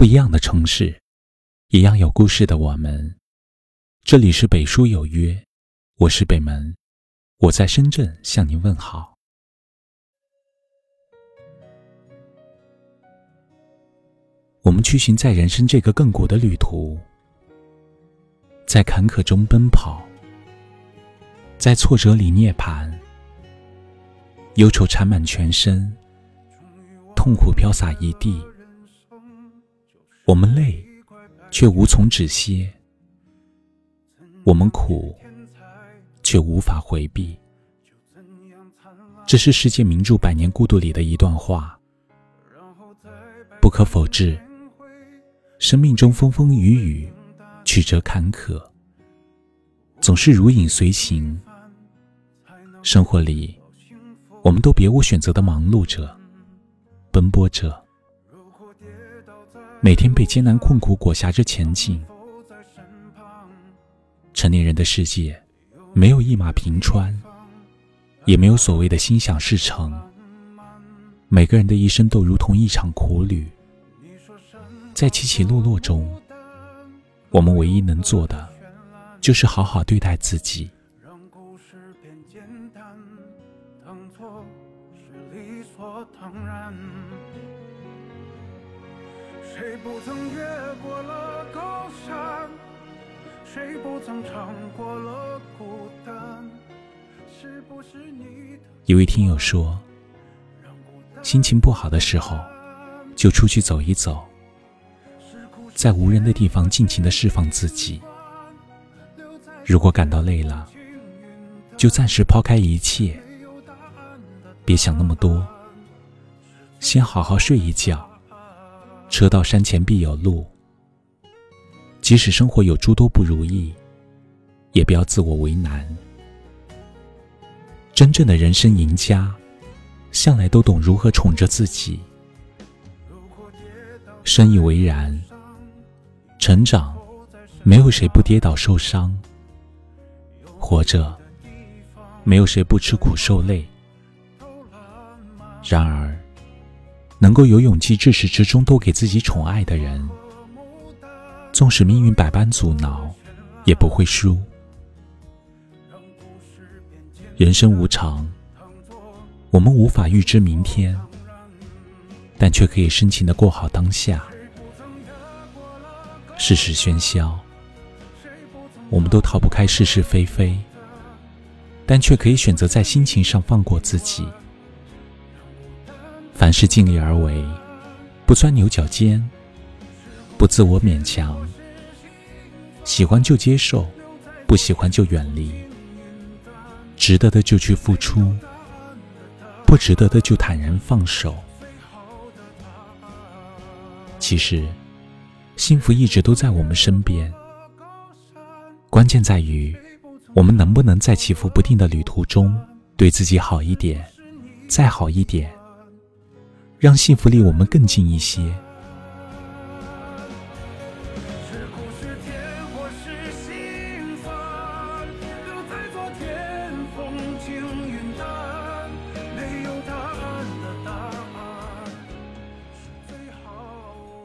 不一样的城市，一样有故事的我们。这里是北书有约，我是北门，我在深圳向您问好。我们去寻在人生这个亘古的旅途，在坎坷中奔跑，在挫折里涅槃，忧愁缠满全身，痛苦飘洒一地。我们累，却无从止歇；我们苦，却无法回避。这是世界名著《百年孤独》里的一段话。不可否认，生命中风风雨雨、曲折坎坷，总是如影随形。生活里，我们都别无选择的忙碌着、奔波着。每天被艰难困苦裹挟着前进，成年人的世界没有一马平川，也没有所谓的心想事成。每个人的一生都如同一场苦旅，在起起落落中，我们唯一能做的就是好好对待自己。谁不曾越过了高山？谁不曾尝过了孤单？是不是你？一位听友说，心情不好的时候，就出去走一走，在无人的地方尽情的释放自己。如果感到累了，就暂时抛开一切，别想那么多，先好好睡一觉。车到山前必有路。即使生活有诸多不如意，也不要自我为难。真正的人生赢家，向来都懂如何宠着自己。深以为然。成长，没有谁不跌倒受伤；活着，没有谁不吃苦受累。然而。能够有勇气至始至终都给自己宠爱的人，纵使命运百般阻挠，也不会输。人生无常，我们无法预知明天，但却可以深情的过好当下。世事喧嚣，我们都逃不开是是非非，但却可以选择在心情上放过自己。凡事尽力而为，不钻牛角尖，不自我勉强。喜欢就接受，不喜欢就远离。值得的就去付出，不值得的就坦然放手。其实，幸福一直都在我们身边，关键在于我们能不能在起伏不定的旅途中，对自己好一点，再好一点。让幸福离我们更近一些。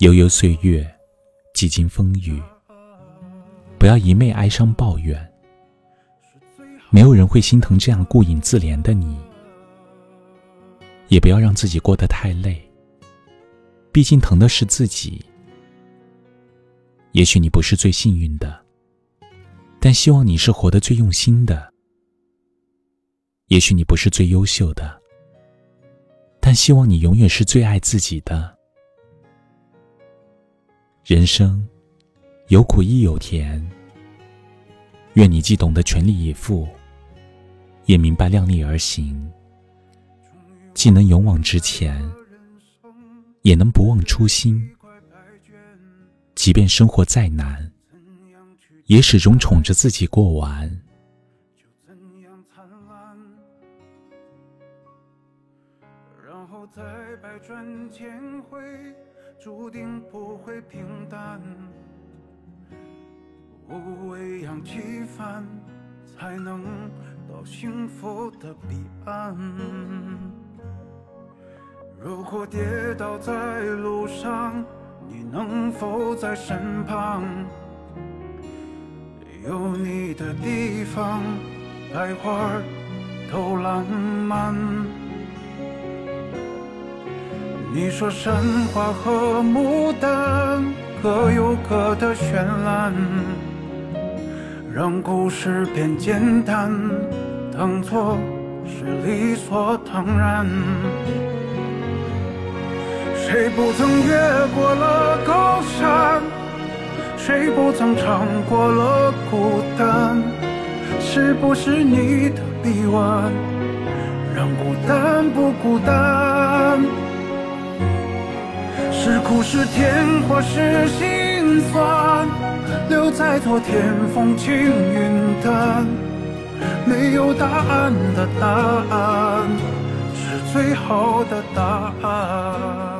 悠悠岁月，几经风雨，不要一昧哀伤抱怨。没有人会心疼这样顾影自怜的你。也不要让自己过得太累，毕竟疼的是自己。也许你不是最幸运的，但希望你是活得最用心的。也许你不是最优秀的，但希望你永远是最爱自己的。人生有苦亦有甜，愿你既懂得全力以赴，也明白量力而行。既能勇往直前，也能不忘初心。即便生活再难，也始终宠着自己过完。然后在百转千回，注定不会平淡。无畏扬起帆，才能到幸福的彼岸。如果跌倒在路上，你能否在身旁？有你的地方，百花都浪漫。你说山花和牡丹各有各的绚烂，让故事变简单，当作是理所当然。谁不曾越过了高山？谁不曾尝过了孤单？是不是你的臂弯，让孤单不孤单？是苦是甜或是心酸，留在昨天，风轻云淡。没有答案的答案，是最好的答案。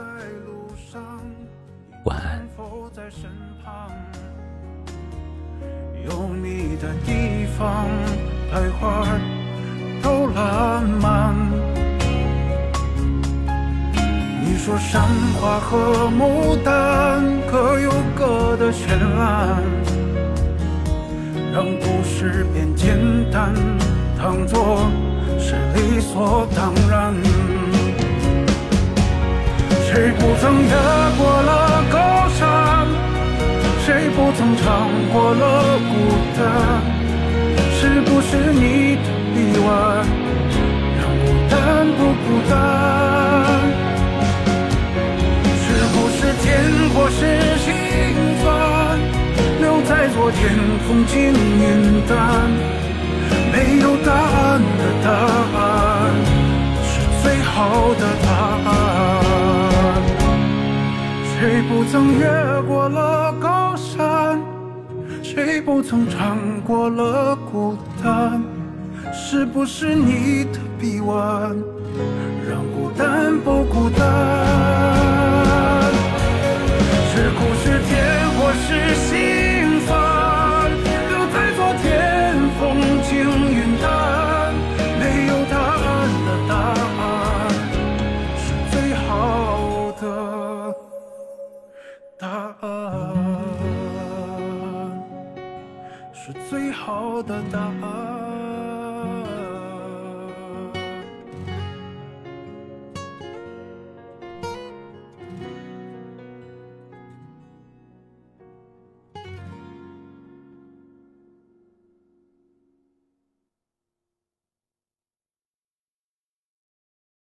说山花和牡丹各有各的绚烂，让故事变简单，当作是理所当然。谁不曾越过了高山？谁不曾尝过了孤单？是不是你的臂弯，天，风轻云淡。没有答案的答案，是最好的答案。谁不曾越过了高山？谁不曾尝过了孤单？是不是你的臂弯，让孤单不孤单？